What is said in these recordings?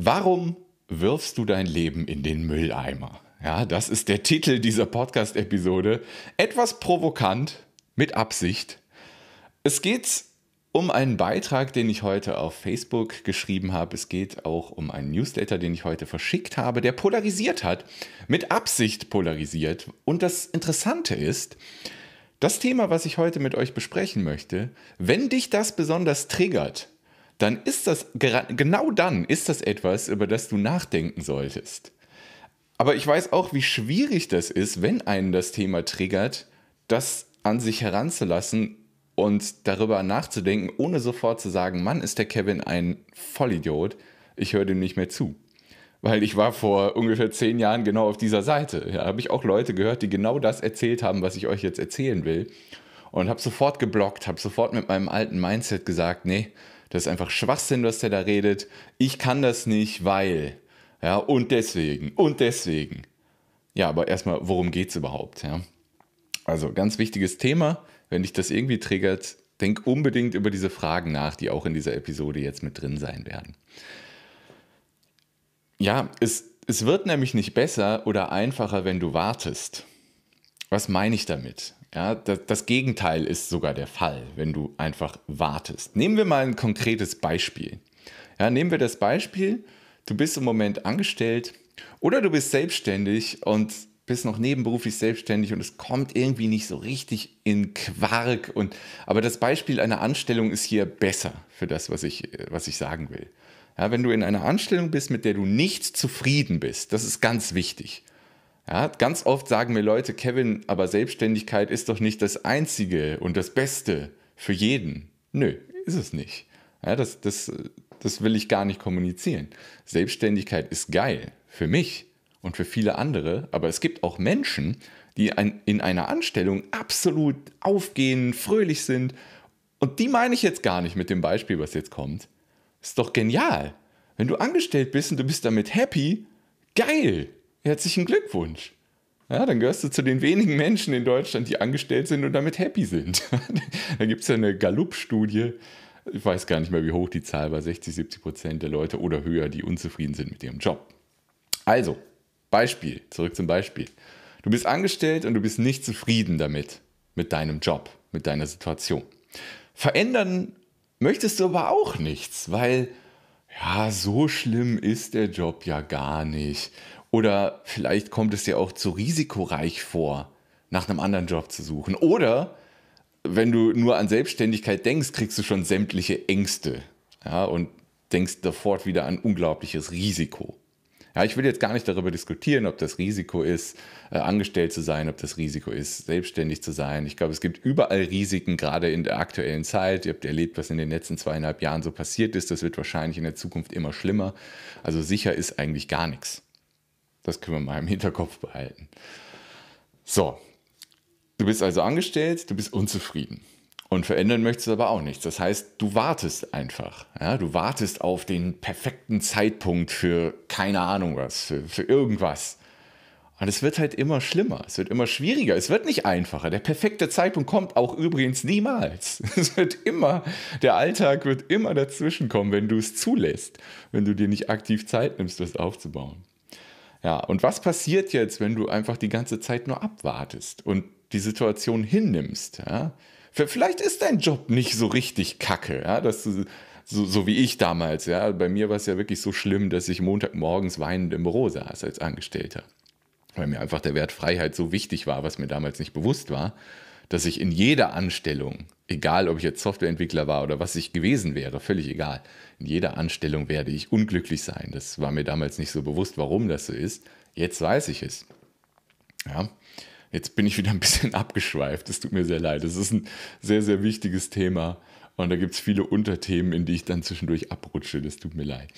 Warum wirfst du dein Leben in den Mülleimer? Ja, das ist der Titel dieser Podcast-Episode. Etwas provokant, mit Absicht. Es geht um einen Beitrag, den ich heute auf Facebook geschrieben habe. Es geht auch um einen Newsletter, den ich heute verschickt habe, der polarisiert hat, mit Absicht polarisiert. Und das Interessante ist, das Thema, was ich heute mit euch besprechen möchte, wenn dich das besonders triggert, dann ist das genau dann ist das etwas, über das du nachdenken solltest. Aber ich weiß auch, wie schwierig das ist, wenn einen das Thema triggert, das an sich heranzulassen und darüber nachzudenken, ohne sofort zu sagen, Mann, ist der Kevin ein Vollidiot, ich höre dem nicht mehr zu. Weil ich war vor ungefähr zehn Jahren genau auf dieser Seite. Da ja, habe ich auch Leute gehört, die genau das erzählt haben, was ich euch jetzt erzählen will. Und habe sofort geblockt, habe sofort mit meinem alten Mindset gesagt, nee, das ist einfach Schwachsinn, was der da redet. Ich kann das nicht, weil. Ja, und deswegen, und deswegen. Ja, aber erstmal, worum geht es überhaupt? Ja? Also ganz wichtiges Thema. Wenn dich das irgendwie triggert, denk unbedingt über diese Fragen nach, die auch in dieser Episode jetzt mit drin sein werden. Ja, es, es wird nämlich nicht besser oder einfacher, wenn du wartest. Was meine ich damit? Ja, das, das, Gegenteil ist sogar der Fall, wenn du einfach wartest. Nehmen wir mal ein konkretes Beispiel. Ja, nehmen wir das Beispiel, du bist im Moment angestellt oder du bist selbstständig und bist noch nebenberuflich selbstständig und es kommt irgendwie nicht so richtig in Quark. Und, aber das Beispiel einer Anstellung ist hier besser für das, was ich, was ich sagen will. Ja, wenn du in einer Anstellung bist, mit der du nicht zufrieden bist, das ist ganz wichtig. Ja, ganz oft sagen mir Leute, Kevin, aber Selbstständigkeit ist doch nicht das Einzige und das Beste für jeden. Nö, ist es nicht. Ja, das, das, das will ich gar nicht kommunizieren. Selbstständigkeit ist geil für mich und für viele andere, aber es gibt auch Menschen, die in einer Anstellung absolut aufgehen, fröhlich sind. Und die meine ich jetzt gar nicht mit dem Beispiel, was jetzt kommt. Ist doch genial. Wenn du angestellt bist und du bist damit happy, geil. Herzlichen Glückwunsch. Ja, dann gehörst du zu den wenigen Menschen in Deutschland, die angestellt sind und damit happy sind. da gibt es ja eine Gallup-Studie, ich weiß gar nicht mehr, wie hoch die Zahl war, 60, 70 Prozent der Leute oder höher, die unzufrieden sind mit ihrem Job. Also, Beispiel, zurück zum Beispiel. Du bist angestellt und du bist nicht zufrieden damit, mit deinem Job, mit deiner Situation. Verändern möchtest du aber auch nichts, weil ja, so schlimm ist der Job ja gar nicht. Oder vielleicht kommt es dir auch zu risikoreich vor, nach einem anderen Job zu suchen. Oder wenn du nur an Selbstständigkeit denkst, kriegst du schon sämtliche Ängste ja, und denkst sofort wieder an unglaubliches Risiko. Ja, ich will jetzt gar nicht darüber diskutieren, ob das Risiko ist, äh, angestellt zu sein, ob das Risiko ist, selbstständig zu sein. Ich glaube, es gibt überall Risiken, gerade in der aktuellen Zeit. Ihr habt erlebt, was in den letzten zweieinhalb Jahren so passiert ist. Das wird wahrscheinlich in der Zukunft immer schlimmer. Also sicher ist eigentlich gar nichts. Das können wir mal im Hinterkopf behalten. So, du bist also angestellt, du bist unzufrieden. Und verändern möchtest du aber auch nichts. Das heißt, du wartest einfach. Ja? Du wartest auf den perfekten Zeitpunkt für keine Ahnung was, für, für irgendwas. Und es wird halt immer schlimmer, es wird immer schwieriger, es wird nicht einfacher. Der perfekte Zeitpunkt kommt auch übrigens niemals. Es wird immer, der Alltag wird immer dazwischen kommen, wenn du es zulässt, wenn du dir nicht aktiv Zeit nimmst, das aufzubauen. Ja, und was passiert jetzt, wenn du einfach die ganze Zeit nur abwartest und die Situation hinnimmst? Ja? Vielleicht ist dein Job nicht so richtig kacke, ja, dass du, so, so wie ich damals, ja. Bei mir war es ja wirklich so schlimm, dass ich Montagmorgens weinend im Büro saß als Angestellter. Weil mir einfach der Wert Freiheit so wichtig war, was mir damals nicht bewusst war, dass ich in jeder Anstellung, egal ob ich jetzt Softwareentwickler war oder was ich gewesen wäre, völlig egal, in jeder Anstellung werde ich unglücklich sein. Das war mir damals nicht so bewusst, warum das so ist. Jetzt weiß ich es. Ja. Jetzt bin ich wieder ein bisschen abgeschweift. Es tut mir sehr leid. Es ist ein sehr, sehr wichtiges Thema. Und da gibt es viele Unterthemen, in die ich dann zwischendurch abrutsche. Das tut mir leid.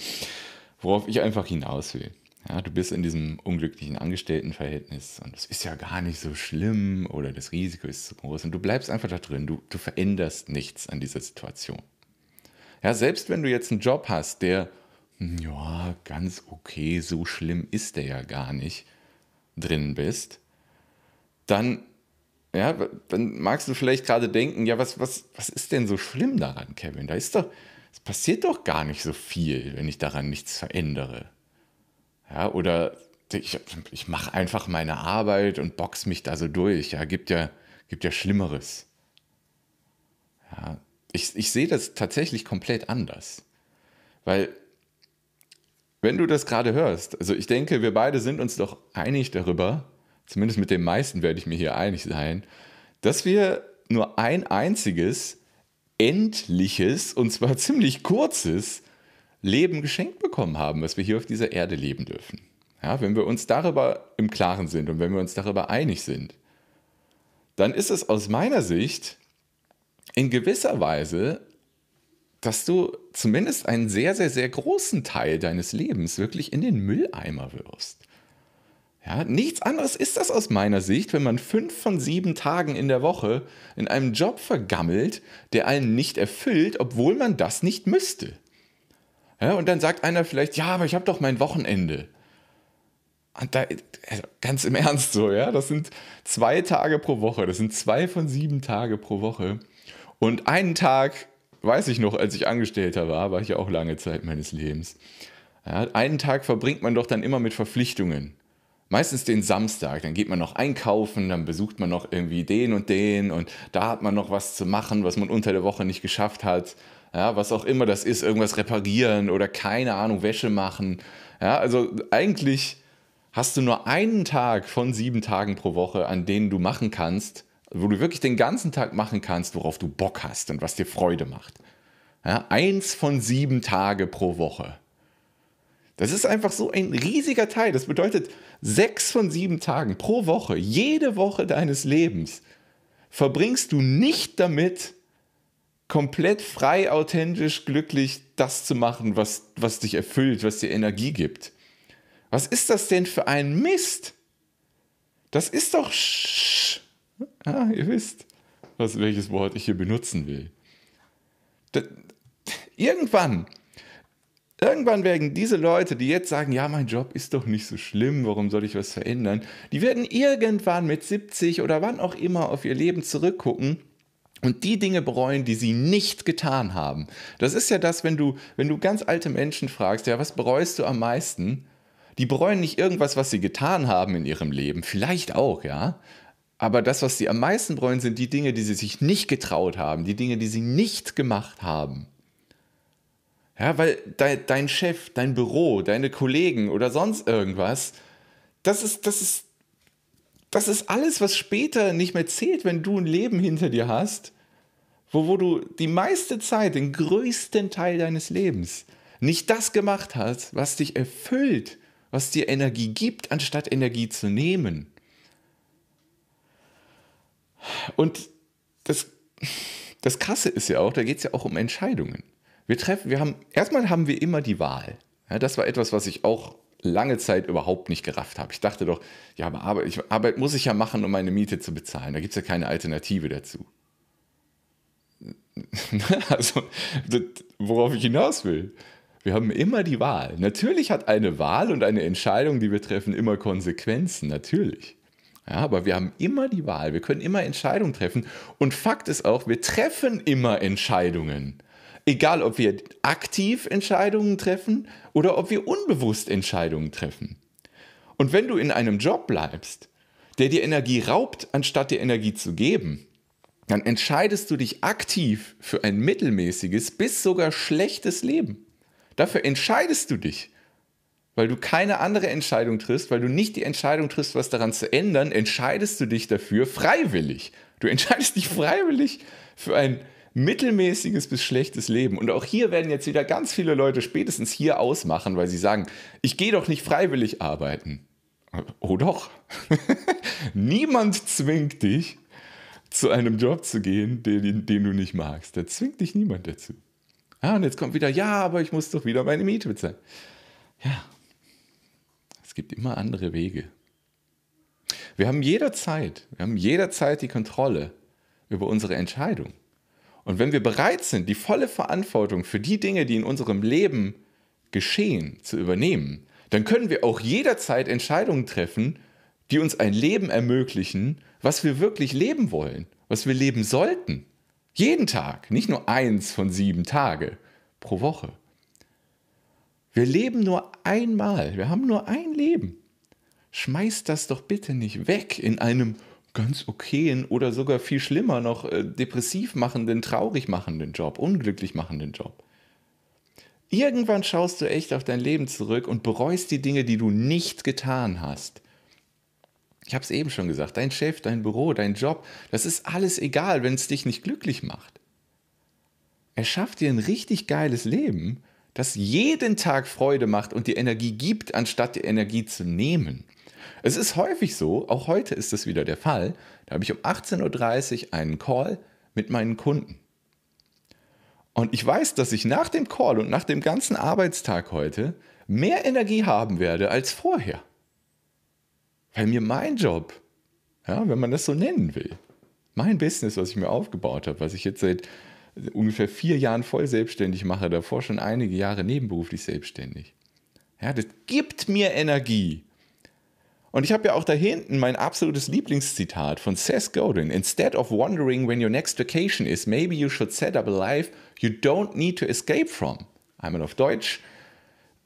Worauf ich einfach hinaus will. Ja, du bist in diesem unglücklichen Angestelltenverhältnis und es ist ja gar nicht so schlimm oder das Risiko ist zu groß und du bleibst einfach da drin. Du, du veränderst nichts an dieser Situation. Ja, selbst wenn du jetzt einen Job hast, der, hm, ja, ganz okay, so schlimm ist der ja gar nicht, drin bist, dann, ja, dann magst du vielleicht gerade denken, ja, was, was, was ist denn so schlimm daran, Kevin? Da ist doch, es passiert doch gar nicht so viel, wenn ich daran nichts verändere. Ja, oder ich, ich mache einfach meine Arbeit und box mich da so durch. Ja, gibt ja, gibt ja Schlimmeres. Ja, ich, ich sehe das tatsächlich komplett anders. Weil, wenn du das gerade hörst, also ich denke, wir beide sind uns doch einig darüber, zumindest mit den meisten werde ich mir hier einig sein, dass wir nur ein einziges, endliches und zwar ziemlich kurzes Leben geschenkt bekommen haben, was wir hier auf dieser Erde leben dürfen. Ja, wenn wir uns darüber im Klaren sind und wenn wir uns darüber einig sind, dann ist es aus meiner Sicht in gewisser Weise, dass du zumindest einen sehr, sehr, sehr großen Teil deines Lebens wirklich in den Mülleimer wirfst. Ja, nichts anderes ist das aus meiner Sicht, wenn man fünf von sieben Tagen in der Woche in einem Job vergammelt, der einen nicht erfüllt, obwohl man das nicht müsste. Ja, und dann sagt einer vielleicht, ja, aber ich habe doch mein Wochenende. Und da, also ganz im Ernst so, ja, das sind zwei Tage pro Woche, das sind zwei von sieben Tage pro Woche. Und einen Tag, weiß ich noch, als ich Angestellter war, war ich ja auch lange Zeit meines Lebens. Ja, einen Tag verbringt man doch dann immer mit Verpflichtungen. Meistens den Samstag, dann geht man noch einkaufen, dann besucht man noch irgendwie den und den und da hat man noch was zu machen, was man unter der Woche nicht geschafft hat. Ja, was auch immer das ist, irgendwas reparieren oder keine Ahnung, Wäsche machen. Ja, also eigentlich hast du nur einen Tag von sieben Tagen pro Woche, an denen du machen kannst, wo du wirklich den ganzen Tag machen kannst, worauf du Bock hast und was dir Freude macht. Ja, eins von sieben Tage pro Woche. Das ist einfach so ein riesiger Teil. Das bedeutet, sechs von sieben Tagen pro Woche, jede Woche deines Lebens, verbringst du nicht damit, komplett frei, authentisch, glücklich das zu machen, was, was dich erfüllt, was dir Energie gibt. Was ist das denn für ein Mist? Das ist doch... Sch ah, ihr wisst, was, welches Wort ich hier benutzen will. Da, irgendwann, irgendwann werden diese Leute, die jetzt sagen, ja, mein Job ist doch nicht so schlimm, warum soll ich was verändern, die werden irgendwann mit 70 oder wann auch immer auf ihr Leben zurückgucken und die Dinge bereuen, die sie nicht getan haben. Das ist ja das, wenn du, wenn du ganz alte Menschen fragst, ja, was bereust du am meisten? Die bereuen nicht irgendwas, was sie getan haben in ihrem Leben, vielleicht auch, ja. Aber das, was sie am meisten bereuen, sind die Dinge, die sie sich nicht getraut haben, die Dinge, die sie nicht gemacht haben. Ja, weil de, dein Chef, dein Büro, deine Kollegen oder sonst irgendwas, das ist, das ist, das ist alles, was später nicht mehr zählt, wenn du ein Leben hinter dir hast, wo, wo du die meiste Zeit, den größten Teil deines Lebens, nicht das gemacht hast, was dich erfüllt, was dir Energie gibt, anstatt Energie zu nehmen. Und das, das Krasse ist ja auch, da geht es ja auch um Entscheidungen. Wir treffen, wir haben, erstmal haben wir immer die Wahl. Ja, das war etwas, was ich auch lange Zeit überhaupt nicht gerafft habe. Ich dachte doch, ja, aber Arbeit, ich, Arbeit muss ich ja machen, um meine Miete zu bezahlen. Da gibt es ja keine Alternative dazu. also, das, worauf ich hinaus will. Wir haben immer die Wahl. Natürlich hat eine Wahl und eine Entscheidung, die wir treffen, immer Konsequenzen, natürlich. Ja, aber wir haben immer die Wahl, wir können immer Entscheidungen treffen. Und Fakt ist auch, wir treffen immer Entscheidungen. Egal, ob wir aktiv Entscheidungen treffen oder ob wir unbewusst Entscheidungen treffen. Und wenn du in einem Job bleibst, der dir Energie raubt, anstatt dir Energie zu geben, dann entscheidest du dich aktiv für ein mittelmäßiges bis sogar schlechtes Leben. Dafür entscheidest du dich. Weil du keine andere Entscheidung triffst, weil du nicht die Entscheidung triffst, was daran zu ändern, entscheidest du dich dafür freiwillig. Du entscheidest dich freiwillig für ein mittelmäßiges bis schlechtes Leben. Und auch hier werden jetzt wieder ganz viele Leute spätestens hier ausmachen, weil sie sagen, ich gehe doch nicht freiwillig arbeiten. Oh doch. Niemand zwingt dich, zu einem Job zu gehen, den, den du nicht magst. Da zwingt dich niemand dazu. Ja, und jetzt kommt wieder, ja, aber ich muss doch wieder meine Miete bezahlen. Ja, es gibt immer andere Wege. Wir haben jederzeit, wir haben jederzeit die Kontrolle über unsere Entscheidung. Und wenn wir bereit sind, die volle Verantwortung für die Dinge, die in unserem Leben geschehen, zu übernehmen, dann können wir auch jederzeit Entscheidungen treffen, die uns ein Leben ermöglichen, was wir wirklich leben wollen, was wir leben sollten. Jeden Tag, nicht nur eins von sieben Tage pro Woche. Wir leben nur einmal, wir haben nur ein Leben. Schmeiß das doch bitte nicht weg in einem ganz okayen oder sogar viel schlimmer noch äh, depressiv machenden, traurig machenden Job, unglücklich machenden Job. Irgendwann schaust du echt auf dein Leben zurück und bereust die Dinge, die du nicht getan hast. Ich habe es eben schon gesagt, dein Chef, dein Büro, dein Job, das ist alles egal, wenn es dich nicht glücklich macht. Er schafft dir ein richtig geiles Leben, das jeden Tag Freude macht und dir Energie gibt, anstatt die Energie zu nehmen. Es ist häufig so, auch heute ist das wieder der Fall, da habe ich um 18.30 Uhr einen Call mit meinen Kunden. Und ich weiß, dass ich nach dem Call und nach dem ganzen Arbeitstag heute mehr Energie haben werde als vorher. Weil mir mein Job, ja, wenn man das so nennen will, mein Business, was ich mir aufgebaut habe, was ich jetzt seit ungefähr vier Jahren voll selbstständig mache, davor schon einige Jahre nebenberuflich selbstständig. Ja, das gibt mir Energie. Und ich habe ja auch da hinten mein absolutes Lieblingszitat von Seth Godin. Instead of wondering when your next vacation is, maybe you should set up a life you don't need to escape from. Einmal auf Deutsch.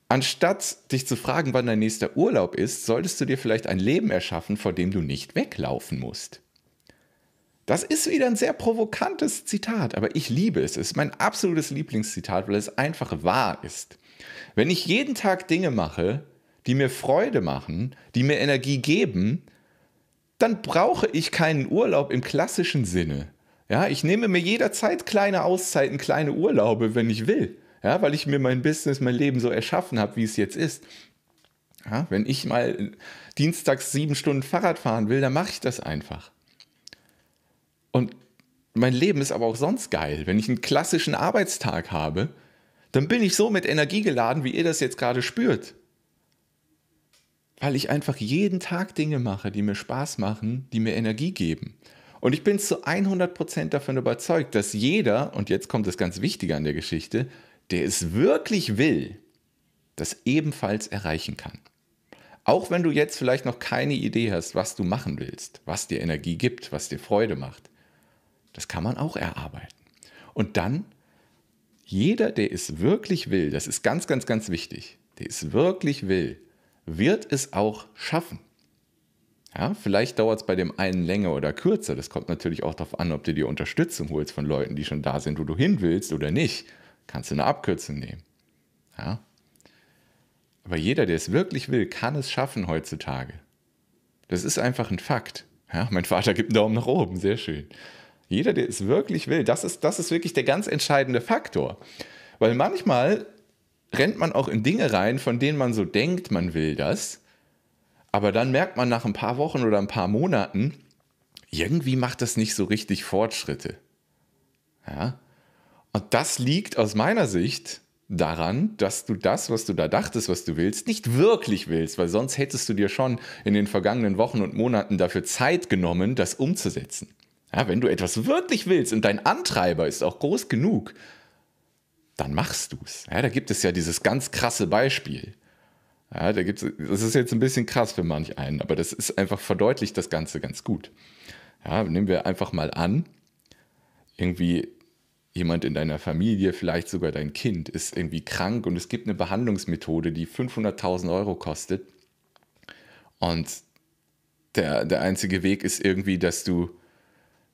Anstatt dich zu fragen, wann dein nächster Urlaub ist, solltest du dir vielleicht ein Leben erschaffen, vor dem du nicht weglaufen musst. Das ist wieder ein sehr provokantes Zitat, aber ich liebe es. Es ist mein absolutes Lieblingszitat, weil es einfach wahr ist. Wenn ich jeden Tag Dinge mache, die mir Freude machen, die mir Energie geben, dann brauche ich keinen Urlaub im klassischen Sinne. Ja, ich nehme mir jederzeit kleine Auszeiten, kleine Urlaube, wenn ich will. Ja, weil ich mir mein Business, mein Leben so erschaffen habe, wie es jetzt ist. Ja, wenn ich mal dienstags sieben Stunden Fahrrad fahren will, dann mache ich das einfach. Und mein Leben ist aber auch sonst geil. Wenn ich einen klassischen Arbeitstag habe, dann bin ich so mit Energie geladen, wie ihr das jetzt gerade spürt weil ich einfach jeden Tag Dinge mache, die mir Spaß machen, die mir Energie geben. Und ich bin zu 100% davon überzeugt, dass jeder, und jetzt kommt das ganz Wichtige an der Geschichte, der es wirklich will, das ebenfalls erreichen kann. Auch wenn du jetzt vielleicht noch keine Idee hast, was du machen willst, was dir Energie gibt, was dir Freude macht, das kann man auch erarbeiten. Und dann, jeder, der es wirklich will, das ist ganz, ganz, ganz wichtig, der es wirklich will, wird es auch schaffen. Ja, vielleicht dauert es bei dem einen länger oder kürzer. Das kommt natürlich auch darauf an, ob du dir Unterstützung holst von Leuten, die schon da sind, wo du hin willst oder nicht. Kannst du eine Abkürzung nehmen. Ja. Aber jeder, der es wirklich will, kann es schaffen heutzutage. Das ist einfach ein Fakt. Ja, mein Vater gibt einen Daumen nach oben, sehr schön. Jeder, der es wirklich will, das ist, das ist wirklich der ganz entscheidende Faktor. Weil manchmal rennt man auch in Dinge rein, von denen man so denkt, man will das. Aber dann merkt man nach ein paar Wochen oder ein paar Monaten, irgendwie macht das nicht so richtig Fortschritte. Ja? Und das liegt aus meiner Sicht daran, dass du das, was du da dachtest, was du willst, nicht wirklich willst, weil sonst hättest du dir schon in den vergangenen Wochen und Monaten dafür Zeit genommen, das umzusetzen. Ja, wenn du etwas wirklich willst und dein Antreiber ist auch groß genug, dann machst du es. Ja, da gibt es ja dieses ganz krasse Beispiel. Ja, da gibt's, das ist jetzt ein bisschen krass für manch einen, aber das ist einfach verdeutlicht das Ganze ganz gut. Ja, nehmen wir einfach mal an, irgendwie jemand in deiner Familie, vielleicht sogar dein Kind, ist irgendwie krank und es gibt eine Behandlungsmethode, die 500.000 Euro kostet. Und der, der einzige Weg ist irgendwie, dass du,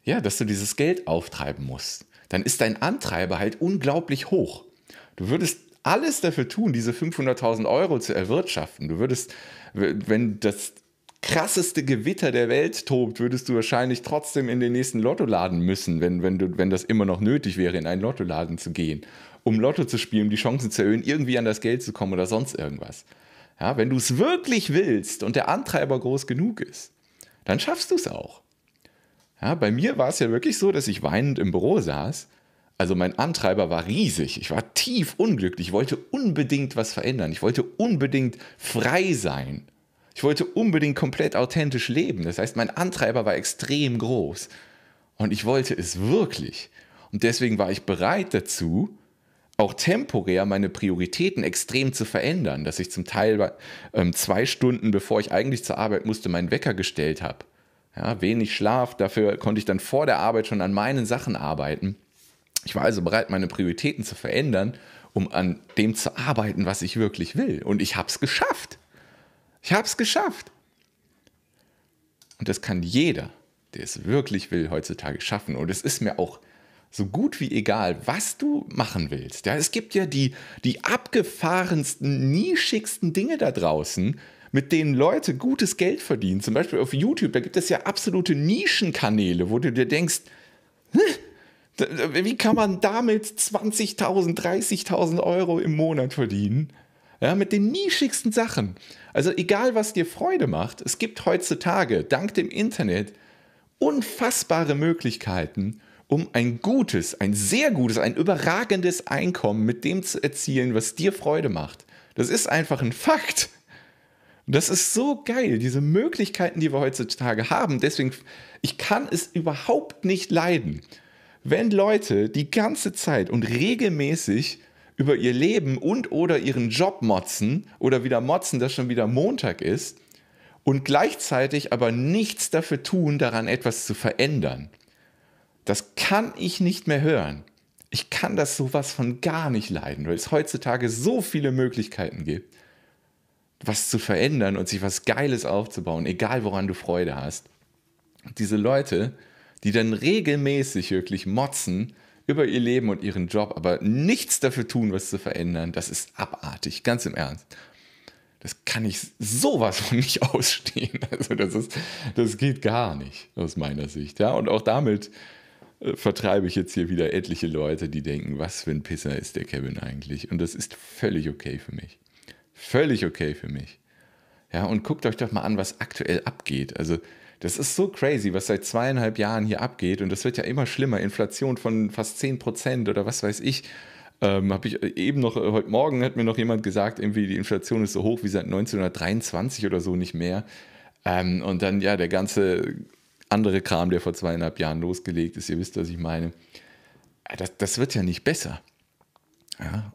ja, dass du dieses Geld auftreiben musst dann ist dein Antreiber halt unglaublich hoch. Du würdest alles dafür tun, diese 500.000 Euro zu erwirtschaften. Du würdest, wenn das krasseste Gewitter der Welt tobt, würdest du wahrscheinlich trotzdem in den nächsten Lottoladen müssen, wenn, wenn, du, wenn das immer noch nötig wäre, in einen Lottoladen zu gehen, um Lotto zu spielen, um die Chancen zu erhöhen, irgendwie an das Geld zu kommen oder sonst irgendwas. Ja, wenn du es wirklich willst und der Antreiber groß genug ist, dann schaffst du es auch. Ja, bei mir war es ja wirklich so, dass ich weinend im Büro saß. Also mein Antreiber war riesig. Ich war tief unglücklich. Ich wollte unbedingt was verändern. Ich wollte unbedingt frei sein. Ich wollte unbedingt komplett authentisch leben. Das heißt, mein Antreiber war extrem groß. Und ich wollte es wirklich. Und deswegen war ich bereit dazu, auch temporär meine Prioritäten extrem zu verändern, dass ich zum Teil ähm, zwei Stunden, bevor ich eigentlich zur Arbeit musste, meinen Wecker gestellt habe ja, wenig Schlaf, dafür konnte ich dann vor der Arbeit schon an meinen Sachen arbeiten. Ich war also bereit, meine Prioritäten zu verändern, um an dem zu arbeiten, was ich wirklich will. Und ich habe es geschafft. Ich habe es geschafft. Und das kann jeder, der es wirklich will, heutzutage schaffen. Und es ist mir auch so gut wie egal, was du machen willst. Ja, es gibt ja die, die abgefahrensten, nischigsten Dinge da draußen, mit denen Leute gutes Geld verdienen. Zum Beispiel auf YouTube, da gibt es ja absolute Nischenkanäle, wo du dir denkst, wie kann man damit 20.000, 30.000 Euro im Monat verdienen? Ja, mit den nischigsten Sachen. Also egal, was dir Freude macht, es gibt heutzutage dank dem Internet unfassbare Möglichkeiten, um ein gutes, ein sehr gutes, ein überragendes Einkommen mit dem zu erzielen, was dir Freude macht. Das ist einfach ein Fakt. Das ist so geil, diese Möglichkeiten, die wir heutzutage haben. Deswegen, ich kann es überhaupt nicht leiden, wenn Leute die ganze Zeit und regelmäßig über ihr Leben und oder ihren Job motzen oder wieder motzen, dass schon wieder Montag ist und gleichzeitig aber nichts dafür tun, daran etwas zu verändern. Das kann ich nicht mehr hören. Ich kann das sowas von gar nicht leiden, weil es heutzutage so viele Möglichkeiten gibt, was zu verändern und sich was Geiles aufzubauen, egal woran du Freude hast. Diese Leute, die dann regelmäßig wirklich motzen über ihr Leben und ihren Job, aber nichts dafür tun, was zu verändern, das ist abartig, ganz im Ernst. Das kann ich sowas von nicht ausstehen. Also das ist, das geht gar nicht aus meiner Sicht. Ja, und auch damit äh, vertreibe ich jetzt hier wieder etliche Leute, die denken, was für ein Pisser ist der Kevin eigentlich? Und das ist völlig okay für mich. Völlig okay für mich. Ja, und guckt euch doch mal an, was aktuell abgeht. Also das ist so crazy, was seit zweieinhalb Jahren hier abgeht. Und das wird ja immer schlimmer. Inflation von fast 10 Prozent oder was weiß ich. Ähm, habe ich eben noch, heute Morgen hat mir noch jemand gesagt, irgendwie die Inflation ist so hoch wie seit 1923 oder so nicht mehr. Ähm, und dann ja, der ganze andere Kram, der vor zweieinhalb Jahren losgelegt ist, ihr wisst, was ich meine. Äh, das, das wird ja nicht besser. Ja,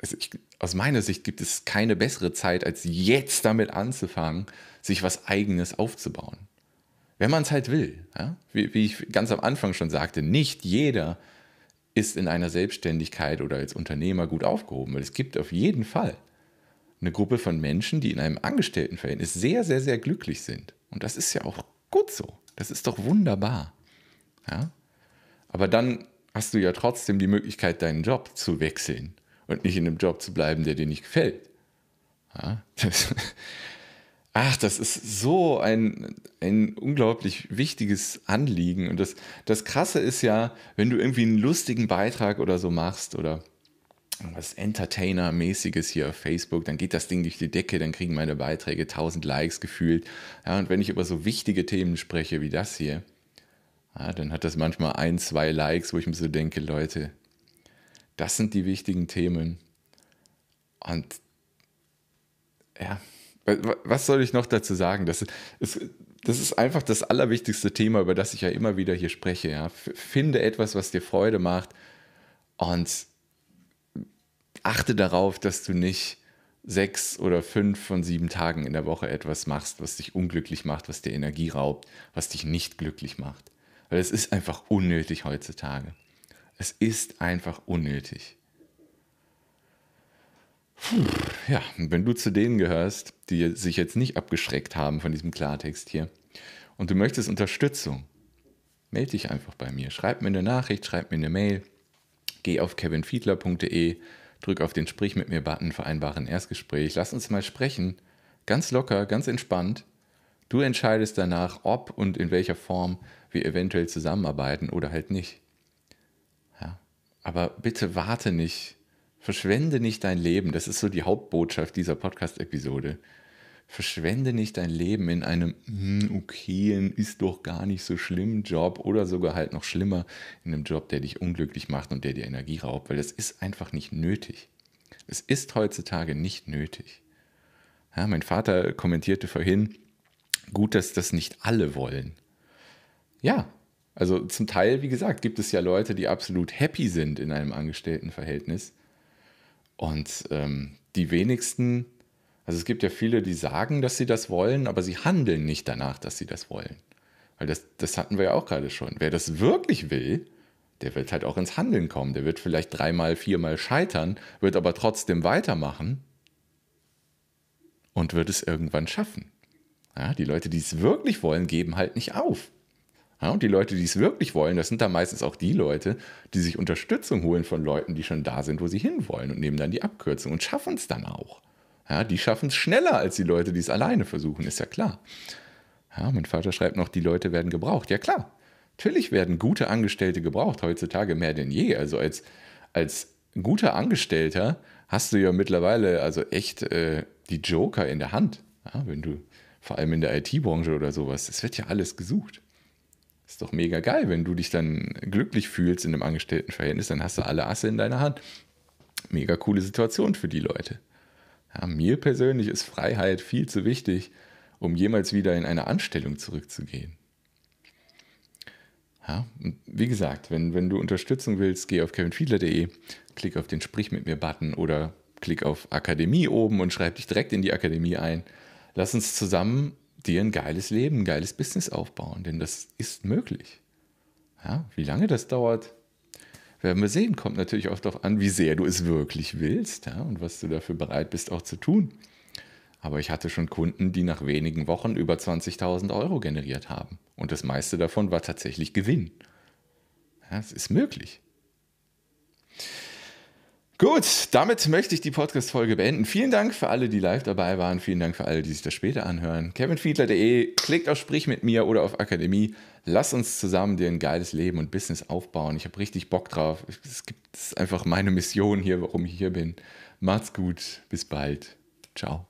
also ich, aus meiner Sicht gibt es keine bessere Zeit, als jetzt damit anzufangen, sich was Eigenes aufzubauen. Wenn man es halt will. Ja? Wie, wie ich ganz am Anfang schon sagte, nicht jeder ist in einer Selbstständigkeit oder als Unternehmer gut aufgehoben, weil es gibt auf jeden Fall eine Gruppe von Menschen, die in einem Angestelltenverhältnis sehr, sehr, sehr glücklich sind. Und das ist ja auch gut so. Das ist doch wunderbar. Ja? Aber dann hast du ja trotzdem die Möglichkeit, deinen Job zu wechseln und nicht in einem Job zu bleiben, der dir nicht gefällt. Ja, das, ach, das ist so ein, ein unglaublich wichtiges Anliegen. Und das, das Krasse ist ja, wenn du irgendwie einen lustigen Beitrag oder so machst oder was Entertainer-mäßiges hier auf Facebook, dann geht das Ding durch die Decke, dann kriegen meine Beiträge 1000 Likes gefühlt. Ja, und wenn ich über so wichtige Themen spreche wie das hier, ja, dann hat das manchmal ein, zwei Likes, wo ich mir so denke, Leute, das sind die wichtigen Themen. Und ja, was soll ich noch dazu sagen? Das ist, das ist einfach das allerwichtigste Thema, über das ich ja immer wieder hier spreche. Ja. Finde etwas, was dir Freude macht und achte darauf, dass du nicht sechs oder fünf von sieben Tagen in der Woche etwas machst, was dich unglücklich macht, was dir Energie raubt, was dich nicht glücklich macht. Weil es ist einfach unnötig heutzutage. Es ist einfach unnötig. Puh, ja, wenn du zu denen gehörst, die sich jetzt nicht abgeschreckt haben von diesem Klartext hier und du möchtest Unterstützung, melde dich einfach bei mir. Schreib mir eine Nachricht, schreib mir eine Mail. Geh auf kevinfiedler.de, drück auf den Sprich mit mir Button, vereinbaren Erstgespräch. Lass uns mal sprechen. Ganz locker, ganz entspannt. Du entscheidest danach, ob und in welcher Form wir eventuell zusammenarbeiten oder halt nicht. Aber bitte warte nicht. Verschwende nicht dein Leben. Das ist so die Hauptbotschaft dieser Podcast-Episode. Verschwende nicht dein Leben in einem hm, okayen, ist doch gar nicht so schlimm Job oder sogar halt noch schlimmer in einem Job, der dich unglücklich macht und der dir Energie raubt, weil das ist einfach nicht nötig. Es ist heutzutage nicht nötig. Ja, mein Vater kommentierte vorhin, gut, dass das nicht alle wollen. Ja, also zum Teil, wie gesagt, gibt es ja Leute, die absolut happy sind in einem Angestelltenverhältnis. Und ähm, die wenigsten, also es gibt ja viele, die sagen, dass sie das wollen, aber sie handeln nicht danach, dass sie das wollen. Weil das, das hatten wir ja auch gerade schon. Wer das wirklich will, der wird halt auch ins Handeln kommen. Der wird vielleicht dreimal, viermal scheitern, wird aber trotzdem weitermachen und wird es irgendwann schaffen. Ja, die Leute, die es wirklich wollen, geben halt nicht auf. Ja, und die Leute, die es wirklich wollen, das sind dann meistens auch die Leute, die sich Unterstützung holen von Leuten, die schon da sind, wo sie hinwollen und nehmen dann die Abkürzung und schaffen es dann auch. Ja, die schaffen es schneller als die Leute, die es alleine versuchen, ist ja klar. Ja, mein Vater schreibt noch, die Leute werden gebraucht. Ja klar, natürlich werden gute Angestellte gebraucht, heutzutage mehr denn je. Also als, als guter Angestellter hast du ja mittlerweile also echt äh, die Joker in der Hand. Ja, wenn du vor allem in der IT-Branche oder sowas, es wird ja alles gesucht. Ist doch mega geil, wenn du dich dann glücklich fühlst in einem Angestelltenverhältnis, dann hast du alle Asse in deiner Hand. Mega coole Situation für die Leute. Ja, mir persönlich ist Freiheit viel zu wichtig, um jemals wieder in eine Anstellung zurückzugehen. Ja, wie gesagt, wenn, wenn du Unterstützung willst, geh auf kevinfiedler.de, klick auf den Sprich mit mir Button oder klick auf Akademie oben und schreib dich direkt in die Akademie ein. Lass uns zusammen dir ein geiles Leben, ein geiles Business aufbauen, denn das ist möglich. Ja, wie lange das dauert, werden wir sehen. Kommt natürlich auch darauf an, wie sehr du es wirklich willst ja, und was du dafür bereit bist auch zu tun. Aber ich hatte schon Kunden, die nach wenigen Wochen über 20.000 Euro generiert haben. Und das meiste davon war tatsächlich Gewinn. Ja, es ist möglich. Gut, damit möchte ich die Podcast-Folge beenden. Vielen Dank für alle, die live dabei waren. Vielen Dank für alle, die sich das später anhören. kevinfiedler.de, klickt auf Sprich mit mir oder auf Akademie. Lass uns zusammen dir ein geiles Leben und Business aufbauen. Ich habe richtig Bock drauf. Es gibt einfach meine Mission hier, warum ich hier bin. Macht's gut. Bis bald. Ciao.